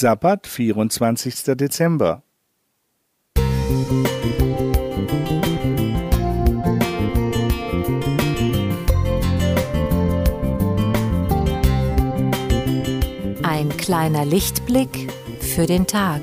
Sabbat, 24. Dezember. Ein kleiner Lichtblick für den Tag.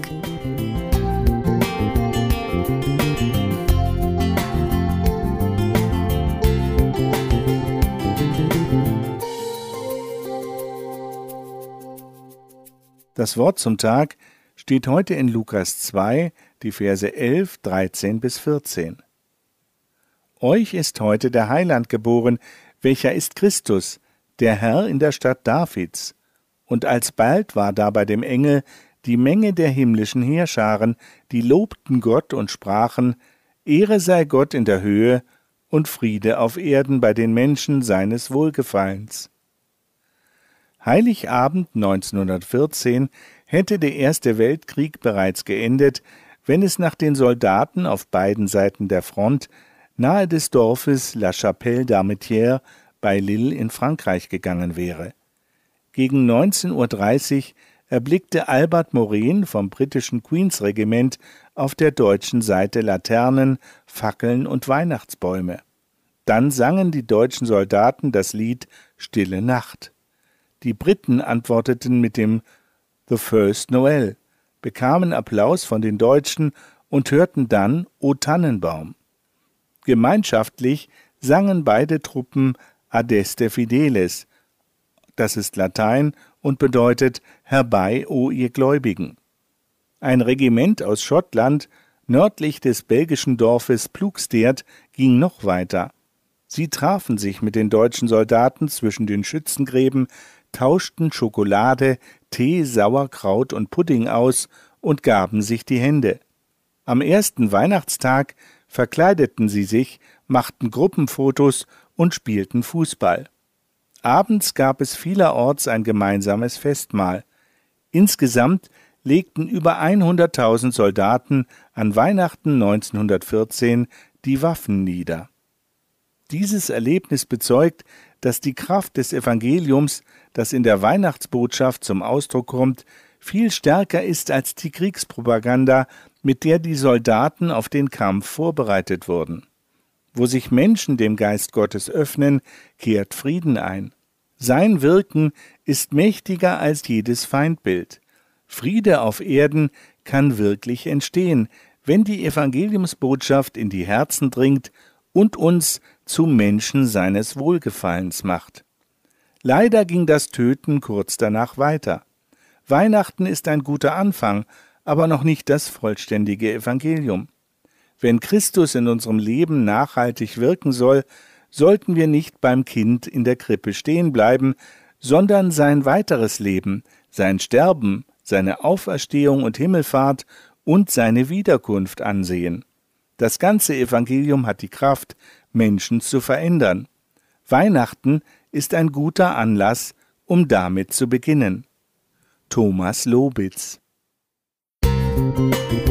Das Wort zum Tag steht heute in Lukas 2, die Verse 11, 13 bis 14. Euch ist heute der Heiland geboren, welcher ist Christus, der Herr in der Stadt Davids. Und alsbald war da bei dem Engel die Menge der himmlischen Heerscharen, die lobten Gott und sprachen, Ehre sei Gott in der Höhe und Friede auf Erden bei den Menschen seines Wohlgefallens. Heiligabend 1914 hätte der Erste Weltkrieg bereits geendet, wenn es nach den Soldaten auf beiden Seiten der Front nahe des Dorfes La Chapelle d'Armetières bei Lille in Frankreich gegangen wäre. Gegen 19.30 Uhr erblickte Albert Morin vom britischen Queen's Regiment auf der deutschen Seite Laternen, Fackeln und Weihnachtsbäume. Dann sangen die deutschen Soldaten das Lied Stille Nacht. Die Briten antworteten mit dem The First Noel, bekamen Applaus von den Deutschen und hörten dann O Tannenbaum. Gemeinschaftlich sangen beide Truppen Adeste Fideles, das ist Latein und bedeutet Herbei, o ihr Gläubigen. Ein Regiment aus Schottland, nördlich des belgischen Dorfes Plugsteert, ging noch weiter. Sie trafen sich mit den deutschen Soldaten zwischen den Schützengräben, tauschten Schokolade, Tee, Sauerkraut und Pudding aus und gaben sich die Hände. Am ersten Weihnachtstag verkleideten sie sich, machten Gruppenfotos und spielten Fußball. Abends gab es vielerorts ein gemeinsames Festmahl. Insgesamt legten über 100.000 Soldaten an Weihnachten 1914 die Waffen nieder. Dieses Erlebnis bezeugt, dass die Kraft des Evangeliums, das in der Weihnachtsbotschaft zum Ausdruck kommt, viel stärker ist als die Kriegspropaganda, mit der die Soldaten auf den Kampf vorbereitet wurden. Wo sich Menschen dem Geist Gottes öffnen, kehrt Frieden ein. Sein Wirken ist mächtiger als jedes Feindbild. Friede auf Erden kann wirklich entstehen, wenn die Evangeliumsbotschaft in die Herzen dringt und uns zu Menschen seines Wohlgefallens macht. Leider ging das Töten kurz danach weiter. Weihnachten ist ein guter Anfang, aber noch nicht das vollständige Evangelium. Wenn Christus in unserem Leben nachhaltig wirken soll, sollten wir nicht beim Kind in der Krippe stehen bleiben, sondern sein weiteres Leben, sein Sterben, seine Auferstehung und Himmelfahrt und seine Wiederkunft ansehen. Das ganze Evangelium hat die Kraft, Menschen zu verändern. Weihnachten ist ein guter Anlass, um damit zu beginnen. Thomas Lobitz Musik